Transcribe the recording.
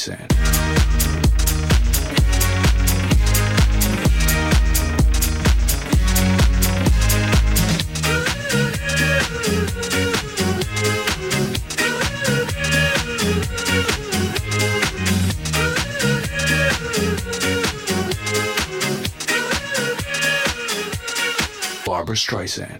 Streisand. Barbara Streisand.